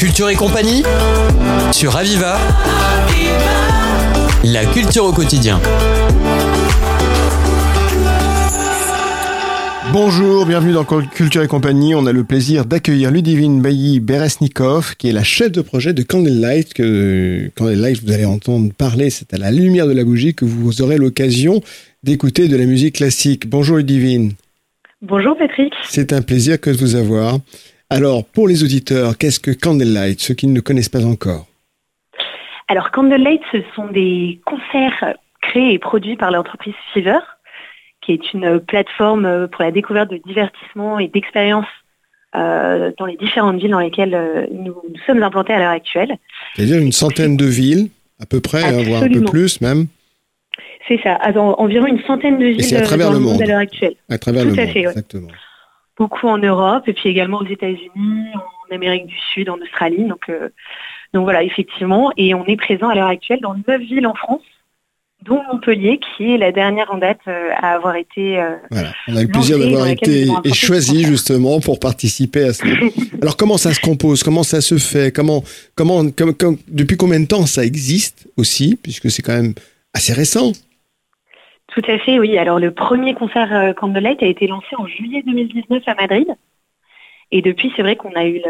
Culture et compagnie sur Aviva. La culture au quotidien. Bonjour, bienvenue dans Culture et compagnie. On a le plaisir d'accueillir Ludivine Bailly Beresnikov, qui est la chef de projet de Candlelight. Que Candlelight, vous allez entendre parler, c'est à la lumière de la bougie que vous aurez l'occasion d'écouter de la musique classique. Bonjour Ludivine. Bonjour Patrick. C'est un plaisir que de vous avoir. Alors, pour les auditeurs, qu'est-ce que Candlelight, ceux qui ne le connaissent pas encore Alors, Candlelight, ce sont des concerts créés et produits par l'entreprise Fever, qui est une plateforme pour la découverte de divertissement et d'expériences euh, dans les différentes villes dans lesquelles euh, nous, sommes implantés à l'heure actuelle. C'est-à-dire une centaine de villes, à peu près, hein, voire un peu plus même C'est ça, environ une centaine de villes à travers dans le monde, à l'heure actuelle. À travers Tout le à monde, fait, exactement beaucoup en Europe et puis également aux États-Unis, en Amérique du Sud, en Australie. Donc, euh, donc voilà, effectivement. Et on est présent à l'heure actuelle dans neuf villes en France, dont Montpellier, qui est la dernière en date euh, à avoir été. Euh, voilà, on a le plaisir d'avoir été et choisi justement pour participer à ça. Alors comment ça se compose? Comment ça se fait? Comment, comment, depuis combien de temps ça existe aussi, puisque c'est quand même assez récent tout à fait, oui. Alors le premier concert euh, Candlelight a été lancé en juillet 2019 à Madrid. Et depuis, c'est vrai qu'on a eu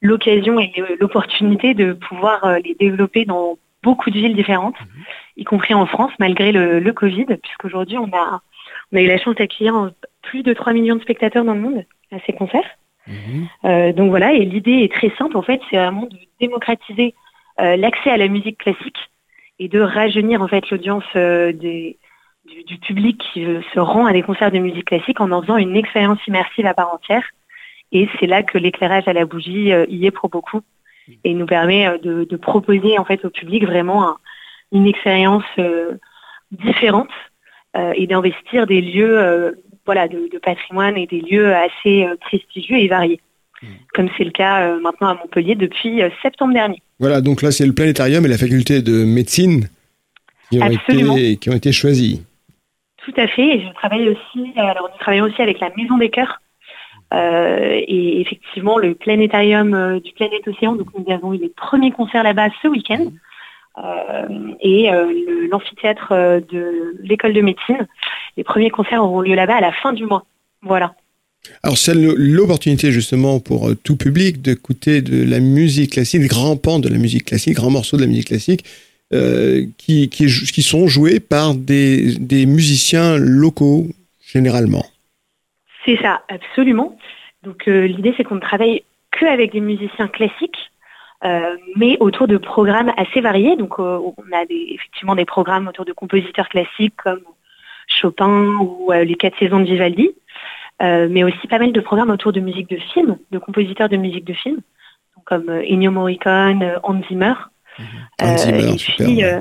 l'occasion et l'opportunité de pouvoir euh, les développer dans beaucoup de villes différentes, mhm. y compris en France, malgré le, Covid, puisqu'aujourd'hui, on a, on a eu la chance d'accueillir plus de 3 millions de spectateurs dans le monde à ces concerts. Mhm. Euh, donc voilà, et l'idée est très simple, en fait, c'est vraiment de démocratiser l'accès à la musique classique et de rajeunir en fait l'audience des, du, public qui se rend à des concerts de musique classique en en faisant une expérience immersive à part entière. Et c'est là que l'éclairage à la bougie euh, y est pour beaucoup et nous permet euh, de, proposer en fait au public vraiment une expérience euh, différente et d'investir des lieux voilà de, patrimoine et des lieux assez prestigieux et variés mmh. comme c'est le cas maintenant à Montpellier depuis septembre dernier. Voilà, donc là c'est le planétarium et la faculté de médecine qui ont, été, qui ont été choisis. Tout à fait. Et je travaille aussi, alors nous travaillons aussi avec la Maison des Cœurs. Euh, et effectivement, le planétarium euh, du Planète Océan, donc nous avons eu les premiers concerts là-bas ce week-end. Euh, et l'amphithéâtre de l'école de médecine. Les premiers concerts auront lieu là-bas à la fin du mois. Voilà. Alors c'est l'opportunité justement pour tout public d'écouter de la musique classique, des grands pans de la musique classique, grands morceaux de la musique classique, euh, qui, sont joués par des, musiciens locaux, généralement. C'est ça, absolument. Donc euh, l'idée, c'est qu'on ne travaille que avec des musiciens classiques, euh, mais autour de programmes assez variés. Donc on a effectivement des programmes autour de compositeurs classiques comme Chopin ou les quatre saisons de Vivaldi, mais aussi pas mal de programmes autour de musique de film, de compositeurs de musique de film, comme Ennio Morricone, Hans Zimmer. Euh, puis, euh,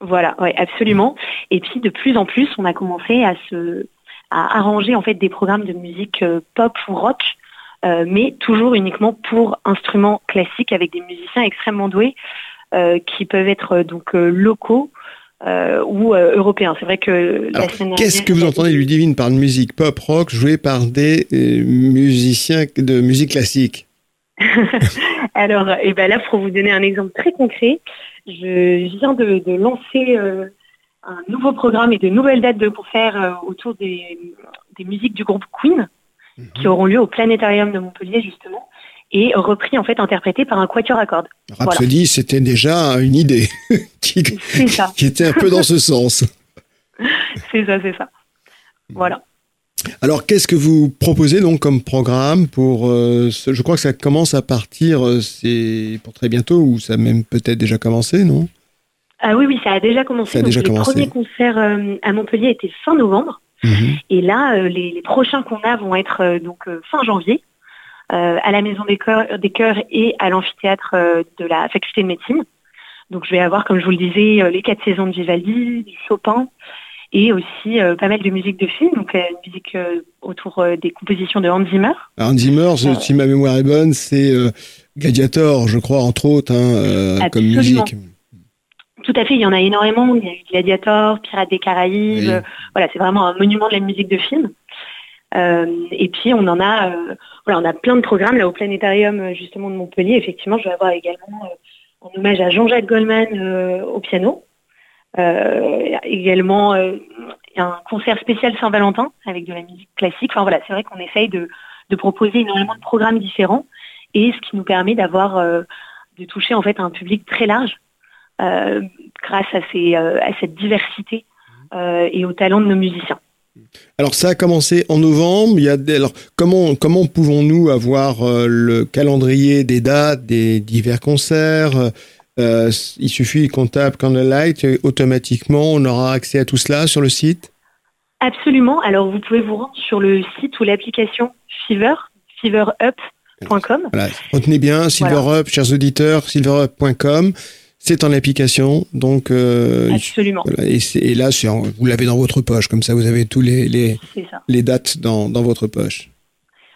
voilà, ouais, absolument. Et puis de plus en plus, on a commencé à se à arranger en fait des programmes de musique euh, pop ou rock, mais toujours uniquement pour instruments classiques avec des musiciens extrêmement doués qui peuvent être donc locaux ou européens. C'est vrai que Qu'est-ce que vous entendez, Ludivine, par une musique pop rock jouée par des musiciens de musique classique? Alors, et eh ben là, pour vous donner un exemple très concret, je viens de, lancer euh, un nouveau programme et de nouvelles dates de concert euh, autour des, musiques du groupe Queen, qui mhm. auront lieu au Planétarium de Montpellier, justement, et repris, en fait, interprété par un quatuor à cordes. Rhapsody, c'était déjà une idée qui, qui était un peu dans ce sens. c'est ça, c'est ça. Voilà. Alors, qu'est-ce que vous proposez donc comme programme pour euh, Je crois que ça commence à partir, euh, c'est pour très bientôt ou ça a même peut-être déjà commencé, non? Ah oui, oui, ça a déjà commencé. Ça a déjà commencé. Les premiers concerts euh, à Montpellier étaient fin novembre, mhm. et là, les, prochains qu'on a vont être donc fin janvier. à la Maison des Chœurs et à l'amphithéâtre de la faculté de médecine. Donc je vais avoir, comme je vous le disais, les quatre saisons de Vivaldi, du Chopin, et aussi euh, pas mal de musique de film, donc euh, une musique euh, autour des compositions de Hans Zimmer. Hans Zimmer, si ma mémoire est bonne, c'est Gladiator, je crois, entre autres, hein, comme musique. Tout à fait, il y en a énormément. Il y a eu Gladiator, Pirates des Caraïbes. Voilà, c'est vraiment un monument de la musique de film. et puis on en a, voilà, on a plein de programmes là au planétarium justement de Montpellier. Effectivement, je vais avoir également en hommage à Jean-Jacques Goldman au piano. Également un concert spécial Saint-Valentin avec de la musique classique. Enfin voilà, c'est vrai qu'on essaye de, proposer énormément de programmes différents et ce qui nous permet d'avoir de toucher en fait un public très large euh, grâce à, euh, cette diversité euh, et au talent de nos musiciens. Alors ça a commencé en novembre. Alors comment comment pouvons-nous avoir le calendrier des dates des divers concerts Il suffit qu'on tape Candlelight et automatiquement on aura accès à tout cela sur le site. Absolument. Alors vous pouvez vous rendre sur le site ou l'application Fever, feverup.com. Voilà. Retenez bien Silverup, chers auditeurs, silverup.com. C'est en application, donc euh, absolument. et, là, vous l'avez dans votre poche, comme ça, vous avez tous les les, les dates dans, dans, votre poche.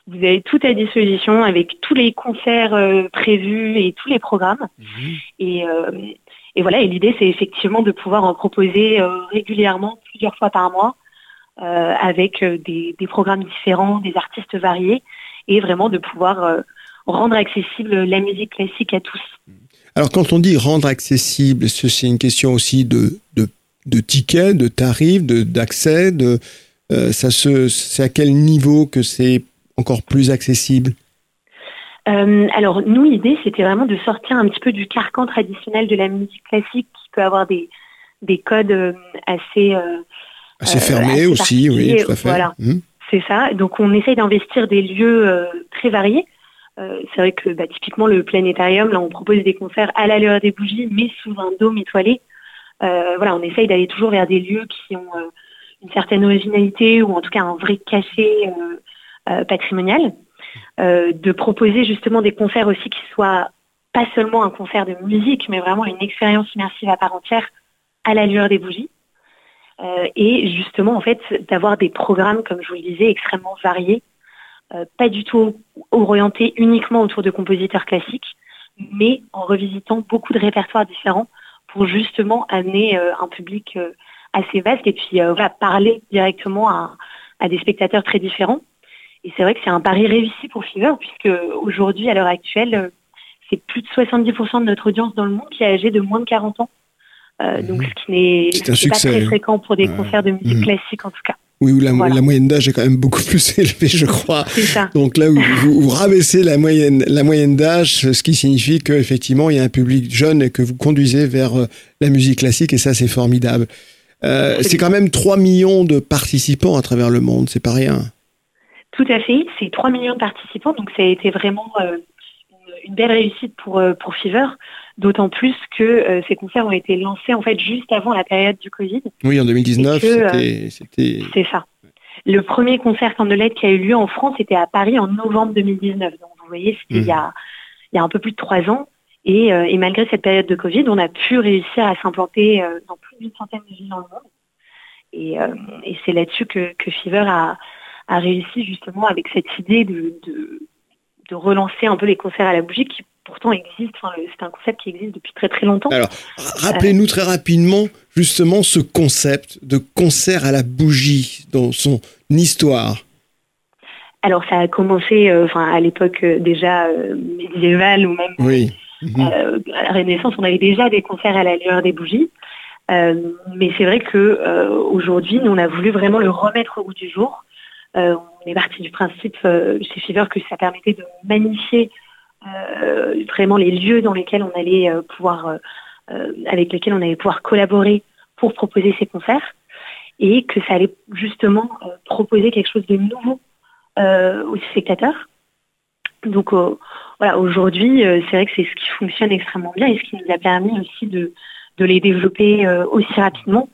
Vous avez tout à disposition avec tous les concerts euh, prévus et tous les programmes. Mhm. Et, euh, et, voilà. Et l'idée, c'est effectivement de pouvoir en proposer régulièrement, plusieurs fois par mois, avec des, des, programmes différents, des artistes variés, et vraiment de pouvoir rendre accessible la musique classique à tous. Mhm. Alors quand on dit rendre accessible, c'est une question aussi de, de, de tickets, de tarifs, d'accès, de, euh, ça se, c'est à quel niveau que c'est encore plus accessible euh, alors nous l'idée c'était vraiment de sortir un petit peu du carcan traditionnel de la musique classique qui peut avoir des, des codes euh, assez assez fermés aussi, oui, tout à fait. Voilà, mmh. c'est ça. Donc on essaye d'investir des lieux très variés. Euh, c'est vrai que bah, typiquement le planétarium, là on propose des concerts à la lueur des bougies, mais sous un dôme étoilé. Euh, voilà, on essaye d'aller toujours vers des lieux qui ont euh, une certaine originalité ou en tout cas un vrai cachet patrimonial. de proposer justement des concerts aussi qui soient pas seulement un concert de musique, mais vraiment une expérience immersive à part entière à la lueur des bougies. et justement, en fait, d'avoir des programmes, comme je vous le disais, extrêmement variés, euh, pas du tout orienté uniquement autour de compositeurs classiques, mais en revisitant beaucoup de répertoires différents pour justement amener euh, un public euh, assez vaste et puis voilà, parler directement à, à, des spectateurs très différents. Et c'est vrai que c'est un pari réussi pour Fever, puisque aujourd'hui, à l'heure actuelle, c'est plus de 70% de notre audience dans le monde qui est âgée de moins de 40 ans. Euh, donc, mhm. ce qui n'est pas très fréquent pour des concerts de musique mhm. classique, en tout cas. Oui, où la, moyenne d'âge est quand même beaucoup plus élevée, je crois. Ça. Donc là, vous, vous, rabaissez la moyenne, la moyenne d'âge, ce qui signifie qu'effectivement, il y a un public jeune et que vous conduisez vers euh, la musique classique, et ça, c'est formidable. Euh, c'est quand même 3 millions de participants à travers le monde, c'est pas rien. Tout à fait, c'est 3 millions de participants, donc ça a été vraiment euh, une, belle réussite pour, pour Fever. D'autant plus que euh, ces concerts ont été lancés en fait juste avant la période du Covid. Oui, en 2019, euh, c'était. C'est ça. Le premier concert Candlelight qui a eu lieu en France était à Paris en novembre 2019. Donc vous voyez, c'était il, y a, il y a un peu plus de trois ans. Et, euh, et, malgré cette période de Covid, on a pu réussir à s'implanter dans plus d'une centaine de villes dans le monde. Et, et c'est là-dessus que, que Fever a, a, réussi justement avec cette idée de, de, de, relancer un peu les concerts à la bougie qui pourtant existe. c'est un concept qui existe depuis très très longtemps. Alors, rappelez-nous très rapidement justement ce concept de concert à la bougie dans son histoire. Alors, ça a commencé, euh, enfin, à l'époque euh, déjà euh, médiévale ou même oui. à la Renaissance, on avait déjà des concerts à la lueur des bougies. mais c'est vrai que aujourd'hui, nous on a voulu vraiment le remettre au goût du jour. On est parti du principe chez Fever que ça permettait de magnifier euh, vraiment les lieux dans lesquels on allait euh, pouvoir, euh, avec lesquels on allait pouvoir collaborer pour proposer ces concerts et que ça allait justement proposer quelque chose de nouveau aux spectateurs. Donc voilà, aujourd'hui, c'est vrai que c'est ce qui fonctionne extrêmement bien et ce qui nous a permis aussi de, de les développer aussi rapidement.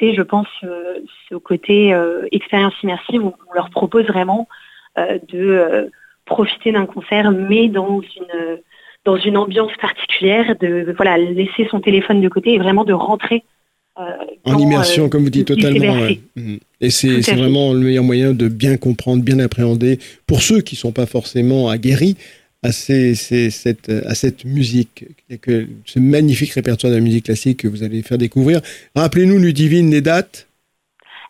C'est, je pense, ce côté expérience immersive où on leur propose vraiment de profiter d'un concert, mais dans une dans une ambiance particulière, de voilà laisser son téléphone de côté et vraiment de rentrer euh, en immersion, comme vous dites, totalement. Mhm. Et c'est vraiment le meilleur moyen de bien comprendre, bien appréhender, pour ceux qui ne sont pas forcément aguerris à, ces, cette, à cette musique, que, ce magnifique répertoire de la musique classique que vous allez faire découvrir. Rappelez-nous, Ludivine, les dates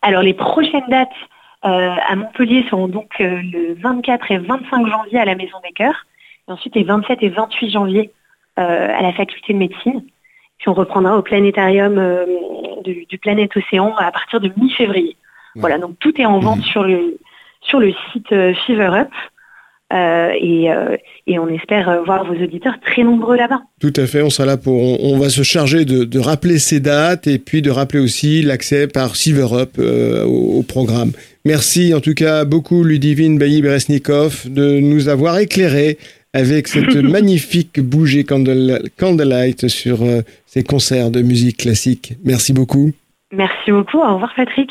Alors, les prochaines dates à Montpellier seront donc le 24 et 25 janvier à la Maison des Cœurs, et ensuite les 27 et 28 janvier à la faculté de médecine. Puis on reprendra au planétarium du, Planète Océan à partir de mi-février. Voilà, donc tout est en vente mmh. sur le sur le site Fever Up. Euh, et, euh, et, on espère voir vos auditeurs très nombreux là-bas. Tout à fait, on sera là pour, on, va se charger de, de, rappeler ces dates et puis de rappeler aussi l'accès par Silver Up euh, au, programme. Merci en tout cas beaucoup Ludivine Bailly-Beresnikov de nous avoir éclairé avec cette magnifique bougie candle, Candlelight sur ces concerts de musique classique. Merci beaucoup. Merci beaucoup, au revoir Patrick.